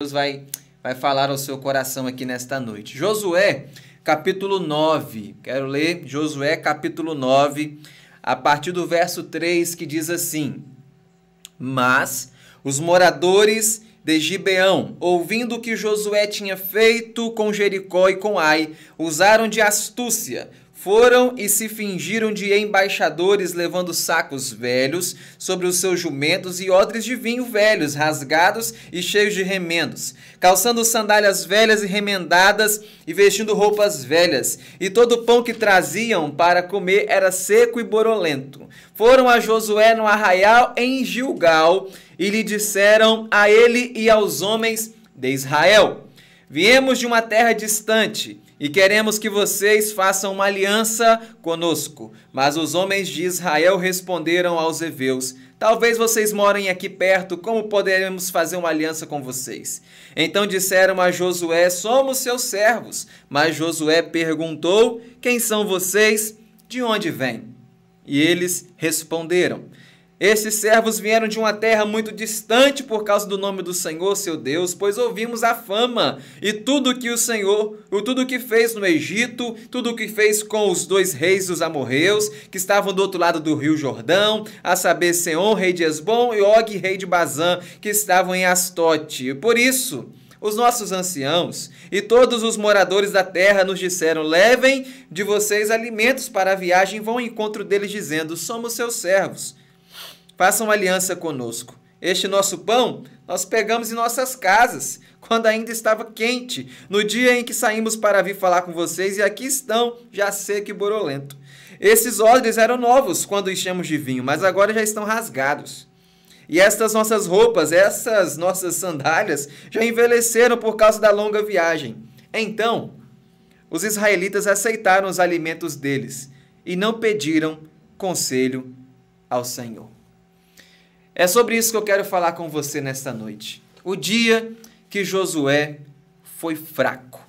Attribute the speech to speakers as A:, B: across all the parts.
A: Deus vai, vai falar ao seu coração aqui nesta noite. Josué, capítulo 9. Quero ler Josué, capítulo 9, a partir do verso 3, que diz assim: Mas os moradores de Gibeão, ouvindo o que Josué tinha feito com Jericó e com Ai, usaram de astúcia foram e se fingiram de embaixadores, levando sacos velhos sobre os seus jumentos e odres de vinho velhos, rasgados e cheios de remendos, calçando sandálias velhas e remendadas e vestindo roupas velhas. E todo o pão que traziam para comer era seco e borolento. Foram a Josué no arraial em Gilgal e lhe disseram a ele e aos homens de Israel: Viemos de uma terra distante e queremos que vocês façam uma aliança conosco. Mas os homens de Israel responderam aos heveus: Talvez vocês morem aqui perto, como poderemos fazer uma aliança com vocês? Então disseram a Josué: Somos seus servos. Mas Josué perguntou: Quem são vocês? De onde vêm? E eles responderam: esses servos vieram de uma terra muito distante por causa do nome do Senhor, seu Deus, pois ouvimos a fama e tudo que o Senhor, tudo que fez no Egito, tudo que fez com os dois reis dos amorreus, que estavam do outro lado do rio Jordão, a saber, Seom, rei de Esbom, e Og, rei de Bazã, que estavam em Astote. Por isso, os nossos anciãos e todos os moradores da terra nos disseram: Levem de vocês alimentos para a viagem, vão ao encontro deles, dizendo: Somos seus servos façam aliança conosco. Este nosso pão nós pegamos em nossas casas, quando ainda estava quente, no dia em que saímos para vir falar com vocês, e aqui estão, já seco e borolento. Esses odres eram novos quando enchemos de vinho, mas agora já estão rasgados. E estas nossas roupas, essas nossas sandálias, já envelheceram por causa da longa viagem. Então, os israelitas aceitaram os alimentos deles e não pediram conselho ao Senhor. É sobre isso que eu quero falar com você nesta noite. O dia que Josué foi fraco.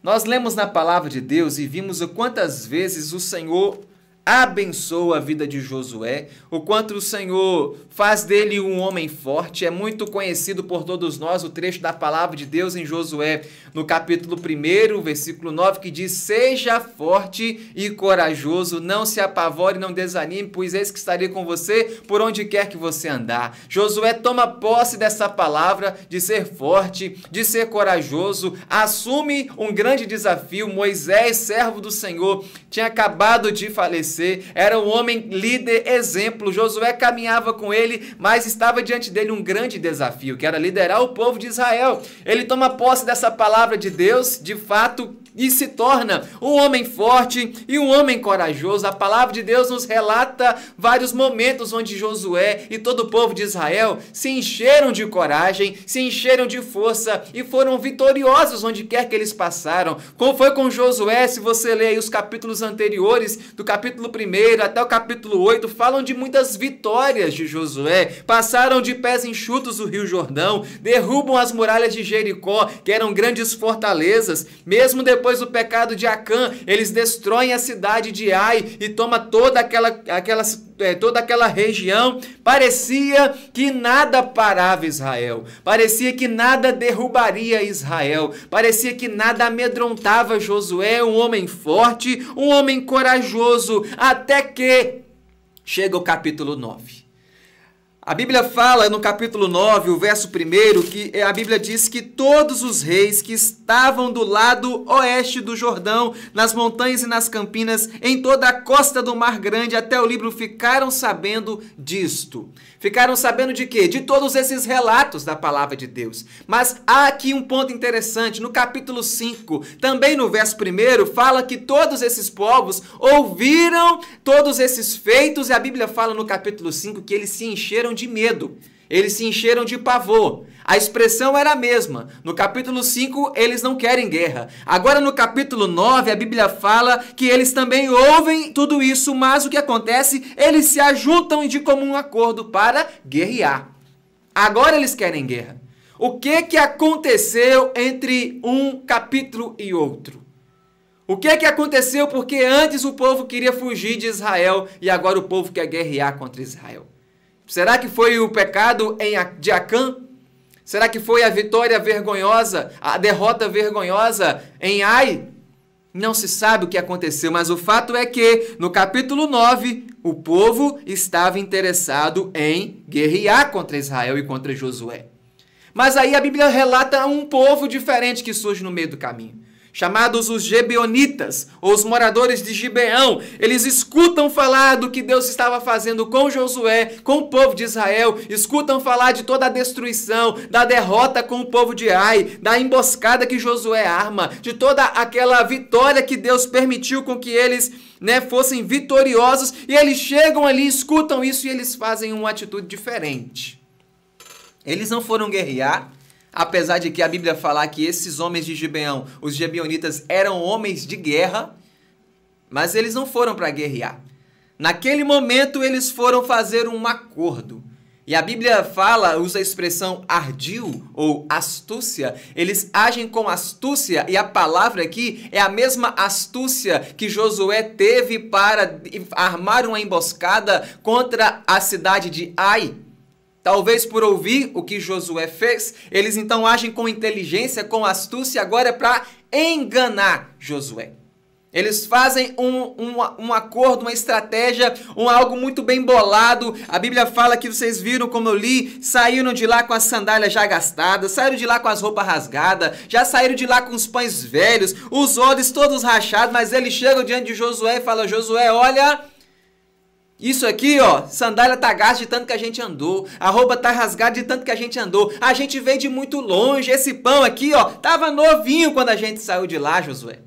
A: Nós lemos na palavra de Deus e vimos o quantas vezes o Senhor abençoa a vida de Josué, o quanto o Senhor faz dele um homem forte. É muito conhecido por todos nós o trecho da palavra de Deus em Josué, no capítulo 1, versículo 9, que diz: Seja forte e corajoso, não se apavore, não desanime, pois eis que estarei com você por onde quer que você andar. Josué toma posse dessa palavra de ser forte, de ser corajoso, assume um grande desafio. Moisés, servo do Senhor, tinha acabado de falecer era um homem líder, exemplo. Josué caminhava com ele, mas estava diante dele um grande desafio, que era liderar o povo de Israel. Ele toma posse dessa palavra de Deus, de fato, e se torna um homem forte e um homem corajoso. A palavra de Deus nos relata vários momentos onde Josué e todo o povo de Israel se encheram de coragem, se encheram de força e foram vitoriosos onde quer que eles passaram. Como foi com Josué, se você ler os capítulos anteriores, do capítulo 1 até o capítulo 8, falam de muitas vitórias de Josué. Passaram de pés enxutos o Rio Jordão, derrubam as muralhas de Jericó, que eram grandes fortalezas, mesmo depois depois do pecado de Acã, eles destroem a cidade de Ai e toma toda aquela, aquela, é, toda aquela região. Parecia que nada parava Israel. Parecia que nada derrubaria Israel. Parecia que nada amedrontava Josué, um homem forte, um homem corajoso, até que chega o capítulo 9. A Bíblia fala no capítulo 9, o verso 1, que a Bíblia diz que todos os reis que estavam do lado oeste do Jordão, nas montanhas e nas campinas, em toda a costa do Mar Grande até o livro, ficaram sabendo disto. Ficaram sabendo de quê? De todos esses relatos da palavra de Deus. Mas há aqui um ponto interessante. No capítulo 5, também no verso 1, fala que todos esses povos ouviram todos esses feitos, e a Bíblia fala no capítulo 5 que eles se encheram encheram de medo, eles se encheram de pavor. A expressão era a mesma. No capítulo 5, eles não querem guerra. Agora, no capítulo 9, a Bíblia fala que eles também ouvem tudo isso, mas o que acontece? Eles se ajuntam de comum acordo para guerrear. Agora eles querem guerra. O que, que aconteceu entre um capítulo e outro? O que, que aconteceu porque antes o povo queria fugir de Israel e agora o povo quer guerrear contra Israel? Será que foi o pecado de Acã? Será que foi a vitória vergonhosa, a derrota vergonhosa em Ai? Não se sabe o que aconteceu, mas o fato é que no capítulo 9, o povo estava interessado em guerrear contra Israel e contra Josué. Mas aí a Bíblia relata um povo diferente que surge no meio do caminho chamados os Gebeonitas, ou os moradores de Gibeão. Eles escutam falar do que Deus estava fazendo com Josué, com o povo de Israel, escutam falar de toda a destruição, da derrota com o povo de Ai, da emboscada que Josué arma, de toda aquela vitória que Deus permitiu com que eles né, fossem vitoriosos, e eles chegam ali, escutam isso e eles fazem uma atitude diferente. Eles não foram guerrear, Apesar de que a Bíblia falar que esses homens de Gibeão, os gibeonitas, eram homens de guerra, mas eles não foram para guerrear. Naquele momento eles foram fazer um acordo. E a Bíblia fala, usa a expressão ardil ou astúcia. Eles agem com astúcia e a palavra aqui é a mesma astúcia que Josué teve para armar uma emboscada contra a cidade de Ai. Talvez por ouvir o que Josué fez, eles então agem com inteligência, com astúcia, agora é para enganar Josué. Eles fazem um, um, um acordo, uma estratégia, um algo muito bem bolado. A Bíblia fala que vocês viram, como eu li, saíram de lá com as sandálias já gastadas, saíram de lá com as roupas rasgadas, já saíram de lá com os pães velhos, os olhos todos rachados, mas eles chegam diante de Josué e falam: Josué, olha, isso aqui, ó, sandália tá gasta de tanto que a gente andou, a roupa tá rasgada de tanto que a gente andou. A gente veio de muito longe. Esse pão aqui, ó, tava novinho quando a gente saiu de lá, Josué.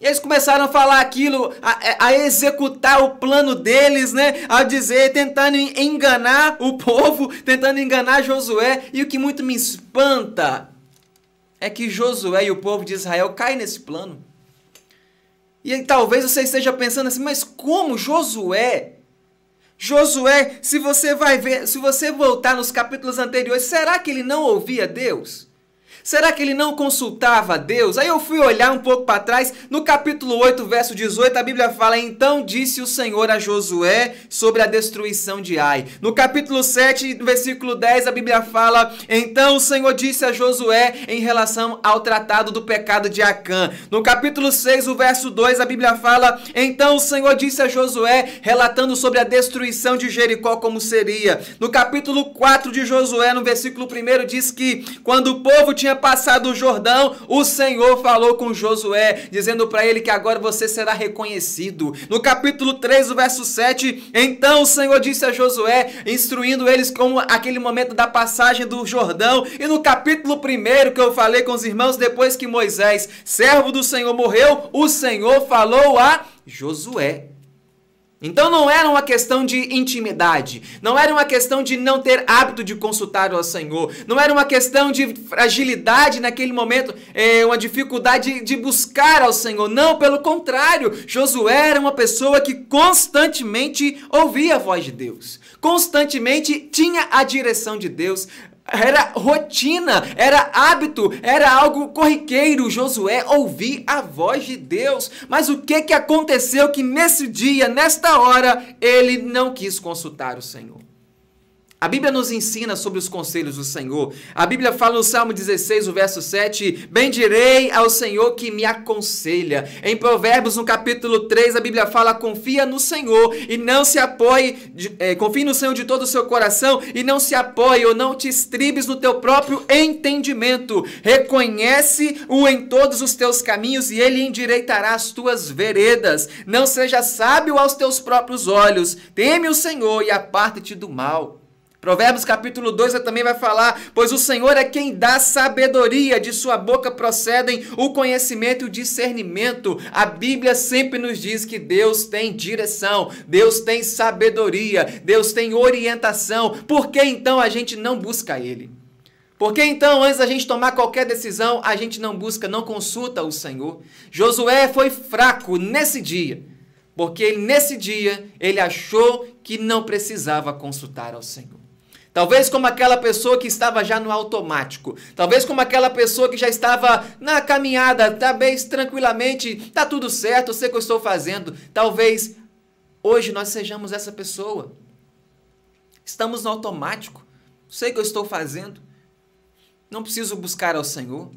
A: E eles começaram a falar aquilo, a, a, executar o plano deles, né? A dizer, tentando enganar o povo, tentando enganar Josué. E o que muito me espanta é que Josué e o povo de Israel caem nesse plano. E talvez você esteja pensando assim, mas como Josué? Josué, se você vai ver, se você voltar nos capítulos anteriores, será que ele não ouvia Deus? Será que ele não consultava Deus? Aí eu fui olhar um pouco para trás, no capítulo 8, verso 18, a Bíblia fala: Então disse o Senhor a Josué sobre a destruição de Ai. No capítulo 7, versículo 10, a Bíblia fala: Então o Senhor disse a Josué em relação ao tratado do pecado de Acã. No capítulo 6, o verso 2, a Bíblia fala: Então o Senhor disse a Josué, relatando sobre a destruição de Jericó como seria. No capítulo 4 de Josué, no versículo 1, diz que quando o povo tinha tinha passado o Jordão, o Senhor falou com Josué, dizendo para ele que agora você será reconhecido. No capítulo 3, o verso 7, então o Senhor disse a Josué, instruindo eles como aquele momento da passagem do Jordão. E no capítulo 1 que eu falei com os irmãos, depois que Moisés, servo do Senhor, morreu, o Senhor falou a Josué. Então não era uma questão de intimidade, não era uma questão de não ter hábito de consultar o Senhor, não era uma questão de fragilidade naquele momento, é, uma dificuldade de, buscar ao Senhor. Não, pelo contrário, Josué era uma pessoa que constantemente ouvia a voz de Deus, constantemente tinha a direção de Deus, era rotina, era hábito, era algo corriqueiro. Josué ouvir a voz de Deus. Mas o que, que aconteceu que nesse dia, nesta hora, ele não quis consultar o Senhor? A Bíblia nos ensina sobre os conselhos do Senhor. A Bíblia fala no Salmo 16, o verso 7, Bendirei ao Senhor que me aconselha. Em Provérbios, no capítulo 3, a Bíblia fala, confia no Senhor e não se apoie, é, confie no Senhor de todo o seu coração e não se apoie ou não te estribes no teu próprio entendimento. Reconhece-o em todos os teus caminhos e ele endireitará as tuas veredas. Não seja sábio aos teus próprios olhos. Teme o Senhor e aparte-te do mal. Provérbios capítulo 2 também vai falar: Pois o Senhor é quem dá sabedoria, de sua boca procedem o conhecimento e o discernimento. A Bíblia sempre nos diz que Deus tem direção, Deus tem sabedoria, Deus tem orientação. Por que então a gente não busca Ele? Por que então, antes da gente tomar qualquer decisão, a gente não busca, não consulta o Senhor? Josué foi fraco nesse dia, porque nesse dia ele achou que não precisava consultar ao Senhor. Talvez como aquela pessoa que estava já no automático. Talvez como aquela pessoa que já estava na caminhada, talvez tranquilamente, tá tudo certo, eu sei o que eu estou fazendo. Talvez hoje nós sejamos essa pessoa. Estamos no automático. Sei o que eu estou fazendo. não preciso buscar ao Senhor.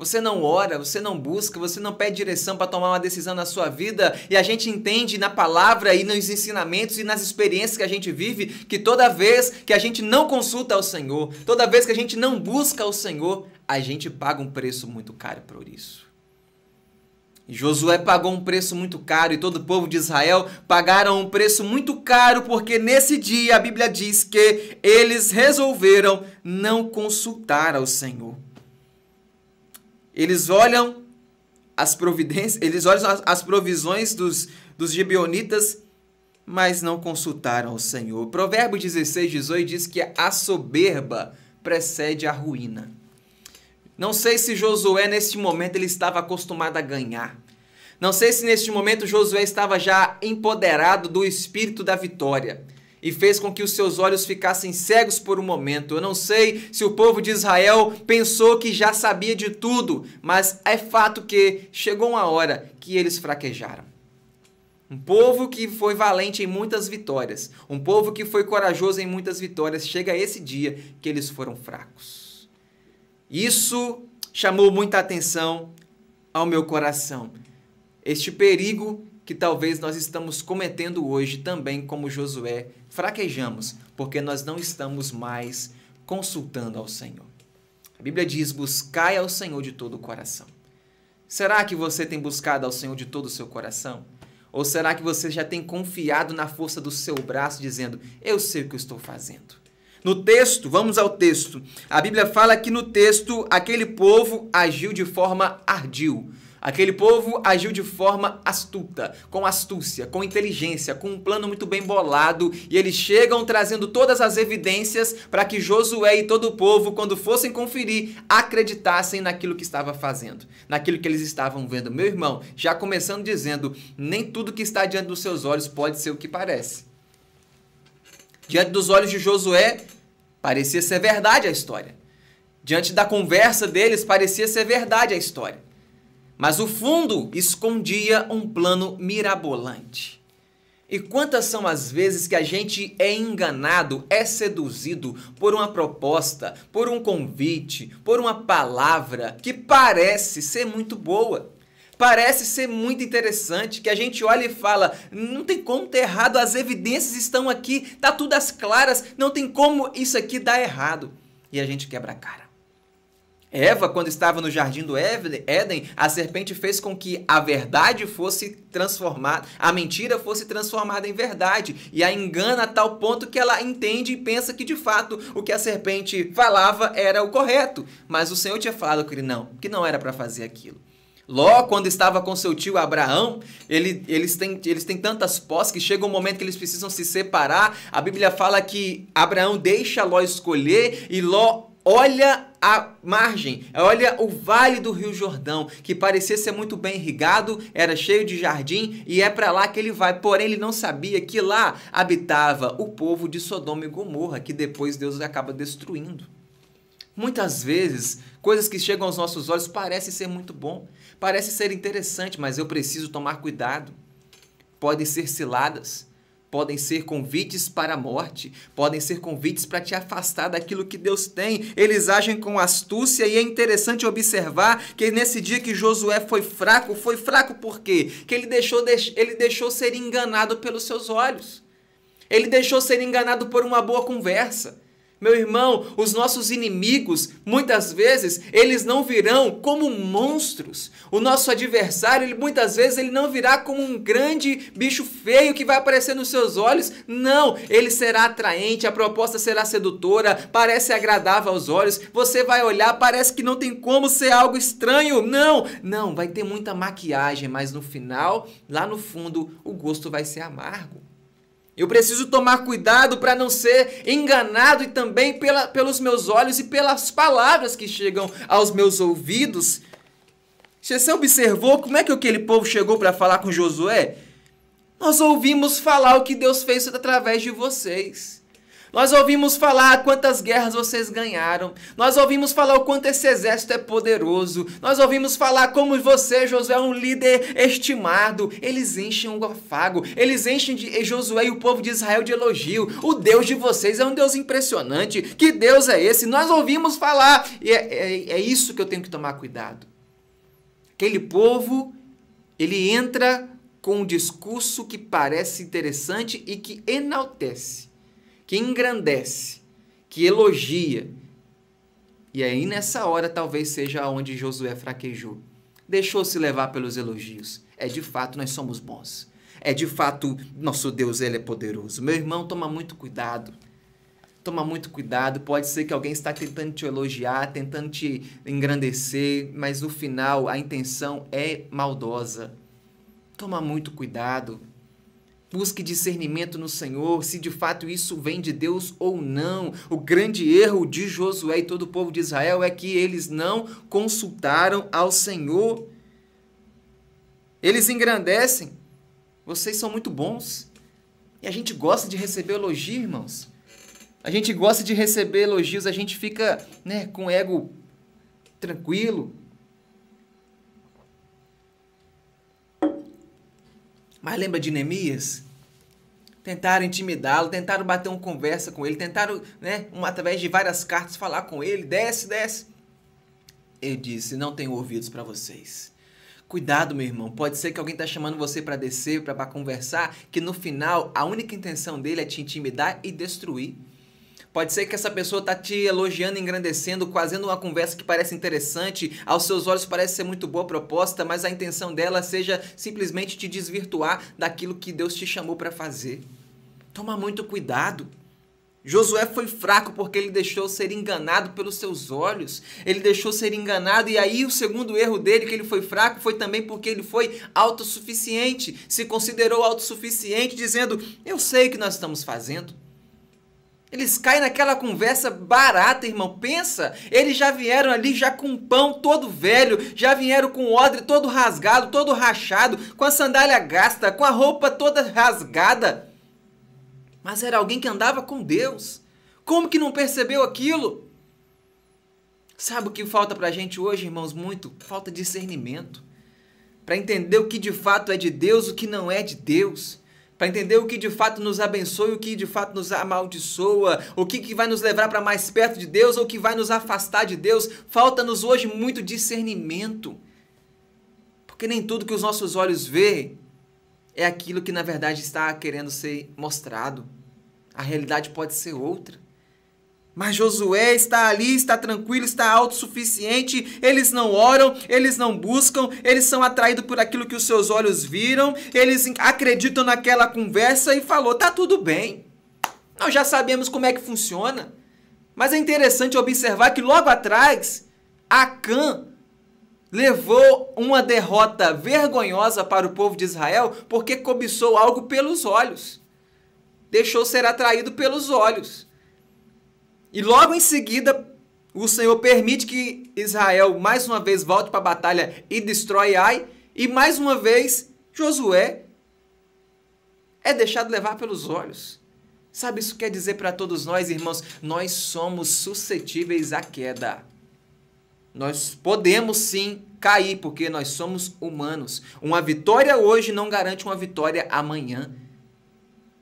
A: Você não ora, você não busca, você não pede direção para tomar uma decisão na sua vida. E a gente entende na palavra e nos ensinamentos e nas experiências que a gente vive que toda vez que a gente não consulta ao Senhor, toda vez que a gente não busca ao Senhor, a gente paga um preço muito caro por isso. Josué pagou um preço muito caro e todo o povo de Israel pagaram um preço muito caro porque nesse dia a Bíblia diz que eles resolveram não consultar ao Senhor. Eles olham as providências, eles olham as, as provisões dos, dos gibeonitas, mas não consultaram o Senhor. Provérbio 16, 18 diz que a soberba precede a ruína. Não sei se Josué, neste momento, ele estava acostumado a ganhar. Não sei se neste momento Josué estava já empoderado do espírito da vitória e fez com que os seus olhos ficassem cegos por um momento. Eu não sei se o povo de Israel pensou que já sabia de tudo, mas é fato que chegou uma hora que eles fraquejaram. Um povo que foi valente em muitas vitórias, um povo que foi corajoso em muitas vitórias, chega esse dia que eles foram fracos. Isso chamou muita atenção ao meu coração. Este perigo que talvez nós estamos cometendo hoje também como Josué, fraquejamos porque nós não estamos mais consultando ao Senhor. A Bíblia diz: buscai ao Senhor de todo o coração. Será que você tem buscado ao Senhor de todo o seu coração? Ou será que você já tem confiado na força do seu braço, dizendo: Eu sei o que eu estou fazendo? No texto, vamos ao texto. A Bíblia fala que no texto aquele povo agiu de forma ardil. Aquele povo agiu de forma astuta, com astúcia, com inteligência, com um plano muito bem bolado, e eles chegam trazendo todas as evidências para que Josué e todo o povo, quando fossem conferir, acreditassem naquilo que estava fazendo, naquilo que eles estavam vendo. Meu irmão, já começando dizendo, nem tudo que está diante dos seus olhos pode ser o que parece. Diante dos olhos de Josué, parecia ser verdade a história. Diante da conversa deles, parecia ser verdade a história. Mas o fundo escondia um plano mirabolante. E quantas são as vezes que a gente é enganado, é seduzido por uma proposta, por um convite, por uma palavra que parece ser muito boa, parece ser muito interessante, que a gente olha e fala: não tem como ter errado, as evidências estão aqui, tá tudo às claras, não tem como isso aqui dar errado. E a gente quebra a cara. Eva, quando estava no jardim do Éden, a serpente fez com que a verdade fosse transformada, a mentira fosse transformada em verdade, e a engana a tal ponto que ela entende e pensa que de fato o que a serpente falava era o correto, mas o Senhor tinha falado que não, que não era para fazer aquilo. Ló, quando estava com seu tio Abraão, ele, eles, têm, eles têm tantas posses que chega um momento que eles precisam se separar. A Bíblia fala que Abraão deixa Ló escolher e Ló olha a margem, olha o vale do Rio Jordão, que parecia ser muito bem irrigado, era cheio de jardim e é para lá que ele vai. Porém, ele não sabia que lá habitava o povo de Sodoma e Gomorra, que depois Deus acaba destruindo. Muitas vezes, coisas que chegam aos nossos olhos parecem ser muito bom, parece ser interessante, mas eu preciso tomar cuidado. Podem ser ciladas podem ser convites para a morte, podem ser convites para te afastar daquilo que Deus tem. Eles agem com astúcia e é interessante observar que nesse dia que Josué foi fraco, foi fraco por quê? Que ele deixou, ele deixou ser enganado pelos seus olhos. Ele deixou ser enganado por uma boa conversa. Meu irmão, os nossos inimigos, muitas vezes, eles não virão como monstros. O nosso adversário, ele, muitas vezes, ele não virá como um grande bicho feio que vai aparecer nos seus olhos. Não, ele será atraente, a proposta será sedutora, parece agradável aos olhos. Você vai olhar, parece que não tem como ser algo estranho. Não, não, vai ter muita maquiagem, mas no final, lá no fundo, o gosto vai ser amargo. Eu preciso tomar cuidado para não ser enganado e também pela, pelos meus olhos e pelas palavras que chegam aos meus ouvidos. Você observou como é que aquele povo chegou para falar com Josué? Nós ouvimos falar o que Deus fez através de vocês. Nós ouvimos falar quantas guerras vocês ganharam. Nós ouvimos falar o quanto esse exército é poderoso. Nós ouvimos falar como você, Josué, é um líder estimado. Eles enchem o afago. Eles enchem de Josué e o povo de Israel de elogio. O Deus de vocês é um Deus impressionante. Que Deus é esse? Nós ouvimos falar. E é, é, é isso que eu tenho que tomar cuidado. Aquele povo, ele entra com um discurso que parece interessante e que enaltece que engrandece, que elogia. E aí nessa hora talvez seja onde Josué fraquejou. Deixou-se levar pelos elogios. É de fato nós somos bons. É de fato nosso Deus ele é poderoso. Meu irmão, toma muito cuidado. Toma muito cuidado. Pode ser que alguém está tentando te elogiar, tentando te engrandecer, mas no final a intenção é maldosa. Toma muito cuidado. Busque discernimento no Senhor, se de fato isso vem de Deus ou não. O grande erro de Josué e todo o povo de Israel é que eles não consultaram ao Senhor. Eles engrandecem. Vocês são muito bons. E a gente gosta de receber elogio, irmãos. A gente gosta de receber elogios, a gente fica né, com ego tranquilo. Mas lembra de Neemias? Tentaram intimidá-lo, tentaram bater uma conversa com ele, tentaram, né, através de várias cartas, falar com ele: desce, desce. Ele disse: Não tenho ouvidos para vocês. Cuidado, meu irmão. Pode ser que alguém está chamando você para descer, para conversar, que no final a única intenção dele é te intimidar e destruir. Pode ser que essa pessoa está te elogiando, engrandecendo, fazendo uma conversa que parece interessante, aos seus olhos parece ser muito boa proposta, mas a intenção dela seja simplesmente te desvirtuar daquilo que Deus te chamou para fazer. Toma muito cuidado. Josué foi fraco porque ele deixou ser enganado pelos seus olhos. Ele deixou ser enganado e aí o segundo erro dele que ele foi fraco foi também porque ele foi autossuficiente, se considerou autossuficiente, dizendo: "Eu sei o que nós estamos fazendo. Eles caem naquela conversa barata, irmão. Pensa, eles já vieram ali já com pão todo velho, já vieram com o odre todo rasgado, todo rachado, com a sandália gasta, com a roupa toda rasgada. Mas era alguém que andava com Deus. Como que não percebeu aquilo? Sabe o que falta pra gente hoje, irmãos? Muito. Falta discernimento. Para entender o que de fato é de Deus, o que não é de Deus para entender o que de fato nos abençoa e o que de fato nos amaldiçoa, o que, que vai nos levar para mais perto de Deus ou o que vai nos afastar de Deus. Falta-nos hoje muito discernimento. Porque nem tudo que os nossos olhos vê é aquilo que na verdade está querendo ser mostrado. A realidade pode ser outra. Mas Josué está ali, está tranquilo, está autossuficiente. Eles não oram, eles não buscam, eles são atraídos por aquilo que os seus olhos viram, eles acreditam naquela conversa e falou: tá tudo bem. Nós já sabemos como é que funciona. Mas é interessante observar que logo atrás, Acã levou uma derrota vergonhosa para o povo de Israel porque cobiçou algo pelos olhos. Deixou ser atraído pelos olhos. E logo em seguida, o Senhor permite que Israel mais uma vez volte para a batalha e destrói Ai. E mais uma vez, Josué é deixado levar pelos olhos. Sabe, isso quer dizer para todos nós, irmãos, nós somos suscetíveis à queda. Nós podemos sim cair, porque nós somos humanos. Uma vitória hoje não garante uma vitória amanhã.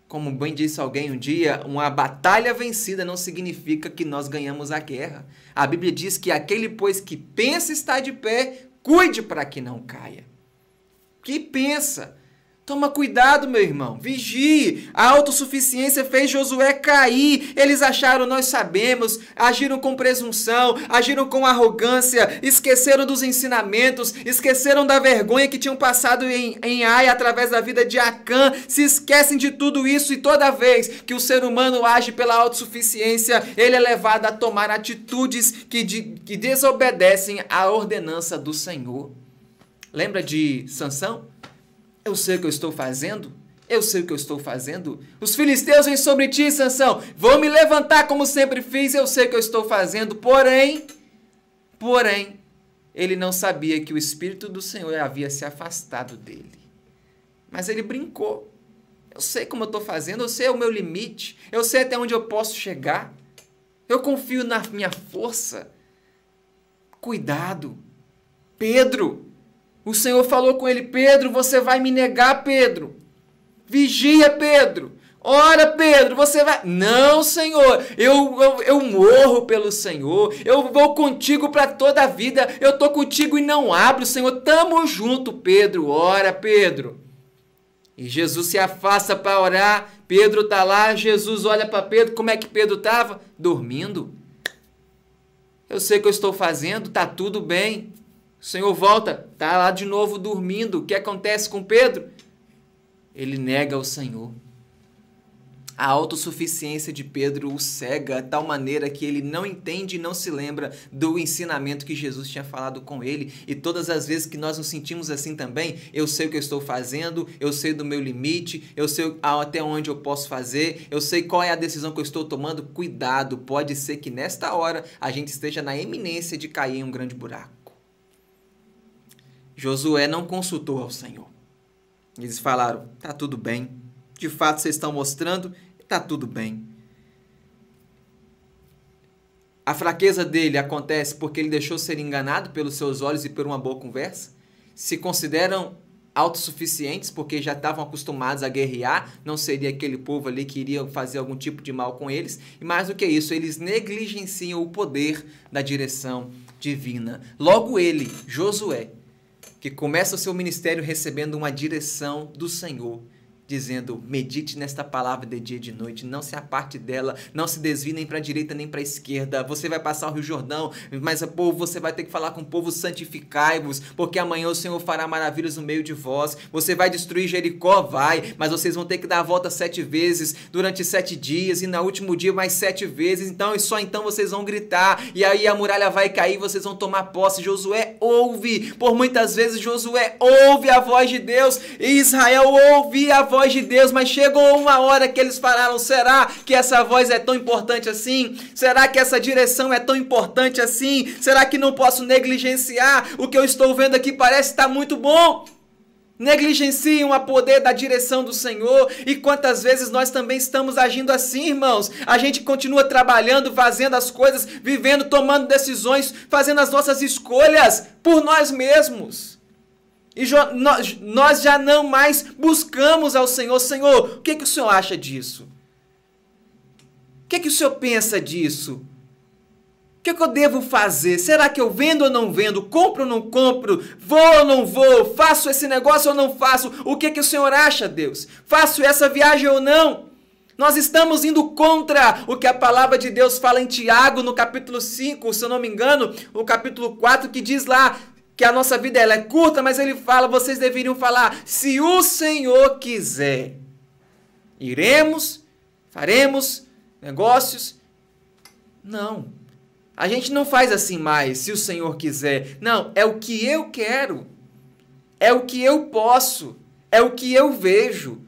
A: Como bem disse alguém um dia, uma batalha vencida não significa que nós ganhamos a guerra. A Bíblia diz que aquele, pois, que pensa estar de pé, cuide para que não caia. Que pensa? Toma cuidado, meu irmão. Vigie. A autossuficiência fez Josué cair. Eles acharam, nós sabemos. Agiram com presunção, agiram com arrogância, esqueceram dos ensinamentos, esqueceram da vergonha que tinham passado em, em Ai através da vida de Acã. Se esquecem de tudo isso e toda vez que o ser humano age pela autossuficiência, ele é levado a tomar atitudes que, de, que desobedecem à ordenança do Senhor. Lembra de Sansão? Eu sei o que eu estou fazendo. Eu sei o que eu estou fazendo. Os filisteus vêm sobre ti, Sansão. Vou me levantar como sempre fiz. Eu sei o que eu estou fazendo. Porém, porém, ele não sabia que o Espírito do Senhor havia se afastado dele. Mas ele brincou. Eu sei como eu estou fazendo, eu sei o meu limite, eu sei até onde eu posso chegar. Eu confio na minha força. Cuidado. Pedro, o Senhor falou com ele: Pedro, você vai me negar, Pedro. Vigia, Pedro. Ora, Pedro, você vai. Não, Senhor, eu, eu, eu morro pelo Senhor, eu vou contigo para toda a vida, eu tô contigo e não abro, Senhor. Tamo junto, Pedro. Ora, Pedro. E Jesus se afasta para orar. Pedro tá lá, Jesus olha para Pedro. Como é que Pedro estava? Dormindo. Eu sei o que eu estou fazendo, tá tudo bem. O Senhor volta, tá lá de novo dormindo. O que acontece com Pedro? Ele nega o Senhor. A autossuficiência de Pedro o cega de tal maneira que ele não entende e não se lembra do ensinamento que Jesus tinha falado com ele. E todas as vezes que nós nos sentimos assim também, eu sei o que eu estou fazendo, eu sei do meu limite, eu sei até onde eu posso fazer, eu sei qual é a decisão que eu estou tomando. Cuidado, pode ser que nesta hora a gente esteja na eminência de cair em um grande buraco. Josué não consultou ao Senhor. Eles falaram: tá tudo bem. De fato, vocês estão mostrando tá tudo bem. A fraqueza dele acontece porque ele deixou ser enganado pelos seus olhos e por uma boa conversa? Se consideram autossuficientes porque já estavam acostumados a guerrear, não seria aquele povo ali que iria fazer algum tipo de mal com eles. E mais do que isso, eles negligenciam o poder da direção divina. Logo ele, Josué, que começa o seu ministério recebendo uma direção do Senhor, dizendo: medite nesta palavra de dia e de noite, não se aparte dela, não se desvie nem para a direita nem para a esquerda. Você vai passar o Rio Jordão, mas povo, você vai ter que falar com o povo: santificai-vos, porque amanhã o Senhor fará maravilhas no meio de vós. Você vai destruir Jericó, vai, mas vocês vão ter que dar a volta sete vezes durante sete dias e no último dia mais sete vezes. Então, e só então vocês vão gritar, e aí a muralha vai cair, vocês vão tomar posse. Josué ouve, por muitas vezes Josué ouve a voz de Deus, e Israel ouve a voz voz de Deus, mas chegou uma hora que eles falaram: será que essa voz é tão importante assim? Será que essa direção é tão importante assim? Será que não posso negligenciar? O que eu estou vendo aqui parece estar muito bom. Negligenciam a poder da direção do Senhor. E quantas vezes nós também estamos agindo assim, irmãos? A gente continua trabalhando, fazendo as coisas, vivendo, tomando decisões, fazendo as nossas escolhas por nós mesmos. E nós, já não mais buscamos ao Senhor. Senhor, o que, que o Senhor acha disso? O que, que o Senhor pensa disso? O que, que eu devo fazer? Será que eu vendo ou não vendo? Compro ou não compro? Vou ou não vou? Faço esse negócio ou não faço? O que, que o Senhor acha, Deus? Faço essa viagem ou não? Nós estamos indo contra o que a palavra de Deus fala em Tiago, no capítulo 5, se eu não me engano, o capítulo 4, que diz lá: que a nossa vida ela é curta, mas ele fala, vocês deveriam falar, se o Senhor quiser, iremos, faremos negócios. Não. A gente não faz assim mais, se o Senhor quiser. Não, é o que eu quero. É o que eu posso. É o que eu vejo.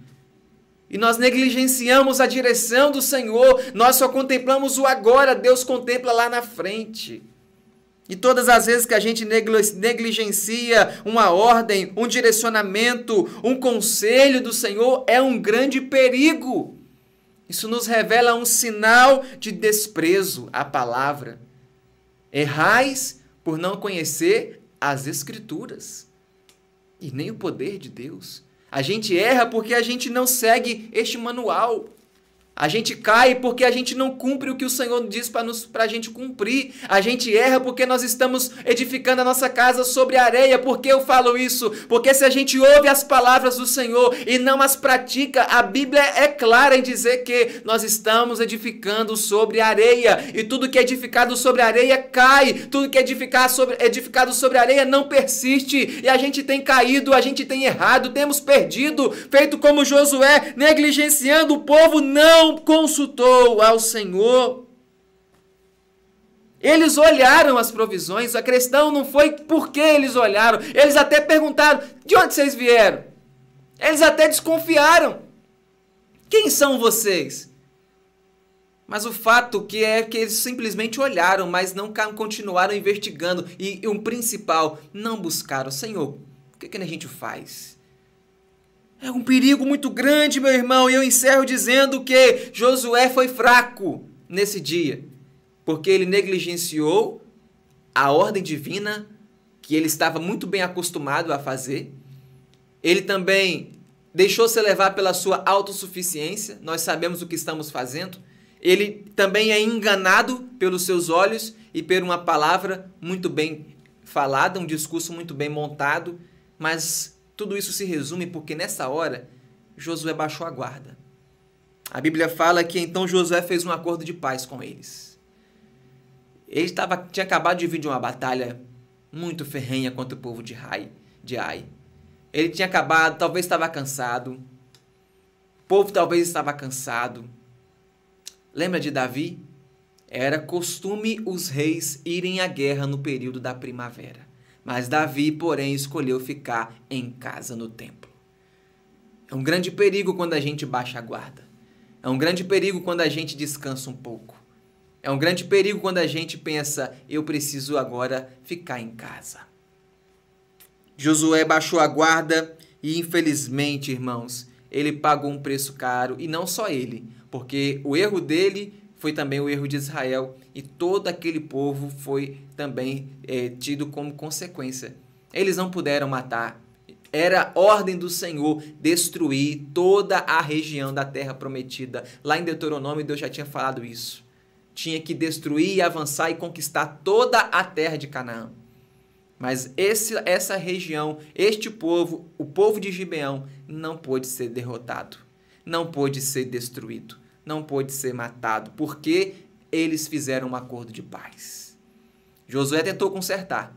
A: E nós negligenciamos a direção do Senhor, nós só contemplamos o agora, Deus contempla lá na frente. E todas as vezes que a gente negligencia uma ordem, um direcionamento, um conselho do Senhor, é um grande perigo. Isso nos revela um sinal de desprezo à palavra. Errais por não conhecer as Escrituras e nem o poder de Deus. A gente erra porque a gente não segue este manual. A gente cai porque a gente não cumpre o que o Senhor diz para a gente cumprir. A gente erra porque nós estamos edificando a nossa casa sobre areia. Por que eu falo isso? Porque se a gente ouve as palavras do Senhor e não as pratica, a Bíblia é clara em dizer que nós estamos edificando sobre areia. E tudo que é edificado sobre areia cai. Tudo que é edificado sobre, edificado sobre areia não persiste. E a gente tem caído, a gente tem errado, temos perdido, feito como Josué, negligenciando o povo. Não consultou ao Senhor. Eles olharam as provisões, a questão não foi por que eles olharam, eles até perguntaram: de onde vocês vieram? Eles até desconfiaram. Quem são vocês? Mas o fato que é que eles simplesmente olharam, mas não continuaram investigando. E, o principal, não buscaram. Senhor, o que, que a gente faz? É um perigo muito grande, meu irmão, e eu encerro dizendo que Josué foi fraco nesse dia, porque ele negligenciou a ordem divina que ele estava muito bem acostumado a fazer. Ele também deixou-se levar pela sua autossuficiência, nós sabemos o que estamos fazendo. Ele também é enganado pelos seus olhos e por uma palavra muito bem falada, um discurso muito bem montado, mas tudo isso se resume porque nessa hora Josué baixou a guarda. A Bíblia fala que então Josué fez um acordo de paz com eles. Ele estava, tinha acabado de vir de uma batalha muito ferrenha contra o povo de, Rai, de Ai. Ele tinha acabado, talvez estava cansado. O povo talvez estava cansado. Lembra de Davi? Era costume os reis irem à guerra no período da primavera. Mas Davi, porém, escolheu ficar em casa no templo. É um grande perigo quando a gente baixa a guarda. É um grande perigo quando a gente descansa um pouco. É um grande perigo quando a gente pensa, eu preciso agora ficar em casa. Josué baixou a guarda e, infelizmente, irmãos, ele pagou um preço caro, e não só ele, porque o erro dele foi também o erro de Israel, e todo aquele povo foi também é, tido como consequência. Eles não puderam matar. Era ordem do Senhor destruir toda a região da terra prometida. Lá em Deuteronômio, Deus já tinha falado isso tinha que destruir avançar e conquistar toda a terra de Canaã. Mas esse, essa região, este povo, o povo de Gibeão, não pôde ser derrotado, não pôde ser destruído, não pôde ser matado, porque eles fizeram um acordo de paz. Josué tentou consertar.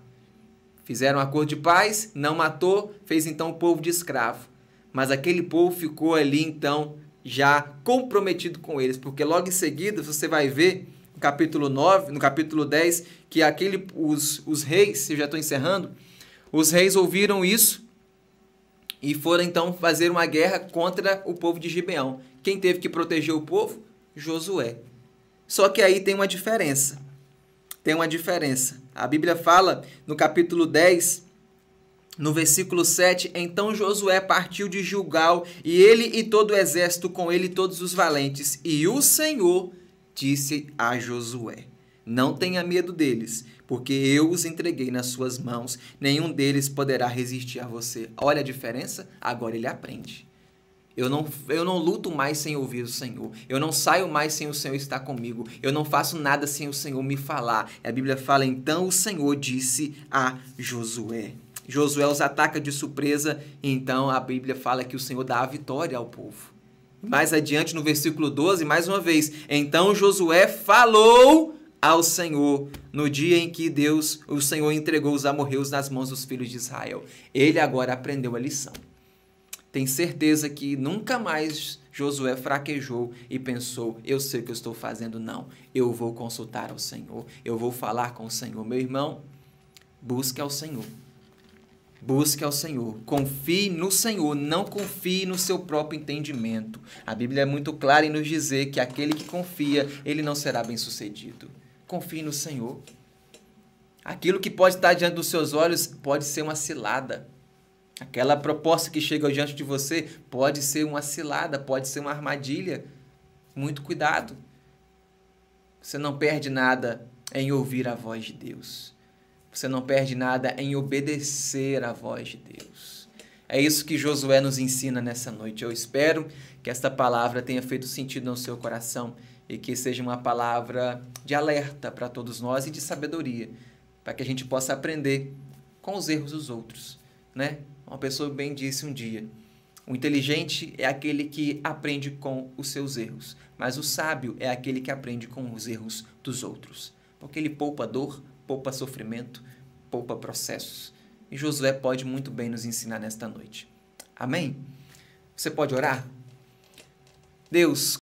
A: Fizeram um acordo de paz, não matou, fez então o povo de escravo. Mas aquele povo ficou ali então já comprometido com eles, porque logo em seguida você vai ver no capítulo 9, no capítulo 10, que aquele os, os reis, eu já estou encerrando, os reis ouviram isso e foram então fazer uma guerra contra o povo de Gibeão. Quem teve que proteger o povo? Josué. Só que aí tem uma diferença. Tem uma diferença. A Bíblia fala no capítulo 10 no versículo 7, então Josué partiu de Gilgal, e ele e todo o exército com ele todos os valentes. E o Senhor disse a Josué: Não tenha medo deles, porque eu os entreguei nas suas mãos. Nenhum deles poderá resistir a você. Olha a diferença? Agora ele aprende. Eu não, eu não luto mais sem ouvir o Senhor. Eu não saio mais sem o Senhor estar comigo. Eu não faço nada sem o Senhor me falar. A Bíblia fala: então o Senhor disse a Josué. Josué os ataca de surpresa, então a Bíblia fala que o Senhor dá a vitória ao povo. Mais adiante, no versículo 12, mais uma vez, então Josué falou ao Senhor no dia em que Deus, o Senhor entregou os amorreus nas mãos dos filhos de Israel. Ele agora aprendeu a lição. Tem certeza que nunca mais Josué fraquejou e pensou: eu sei o que eu estou fazendo. Não, eu vou consultar ao Senhor, eu vou falar com o Senhor. Meu irmão, busque ao Senhor. Busque ao Senhor. Confie no Senhor, não confie no seu próprio entendimento. A Bíblia é muito clara em nos dizer que aquele que confia, ele não será bem-sucedido. Confie no Senhor. Aquilo que pode estar diante dos seus olhos pode ser uma cilada. Aquela proposta que chega diante de você pode ser uma cilada, pode ser uma armadilha. Muito cuidado. Você não perde nada em ouvir a voz de Deus. Você não perde nada em obedecer à voz de Deus. É isso que Josué nos ensina nessa noite. Eu espero que esta palavra tenha feito sentido no seu coração e que seja uma palavra de alerta para todos nós e de sabedoria, para que a gente possa aprender com os erros dos outros, né? Uma pessoa bem disse um dia: o inteligente é aquele que aprende com os seus erros, mas o sábio é aquele que aprende com os erros dos outros, porque ele poupa dor, poupa sofrimento, poupa processos. E Josué pode muito bem nos ensinar nesta noite. Amém? Você pode orar? Deus,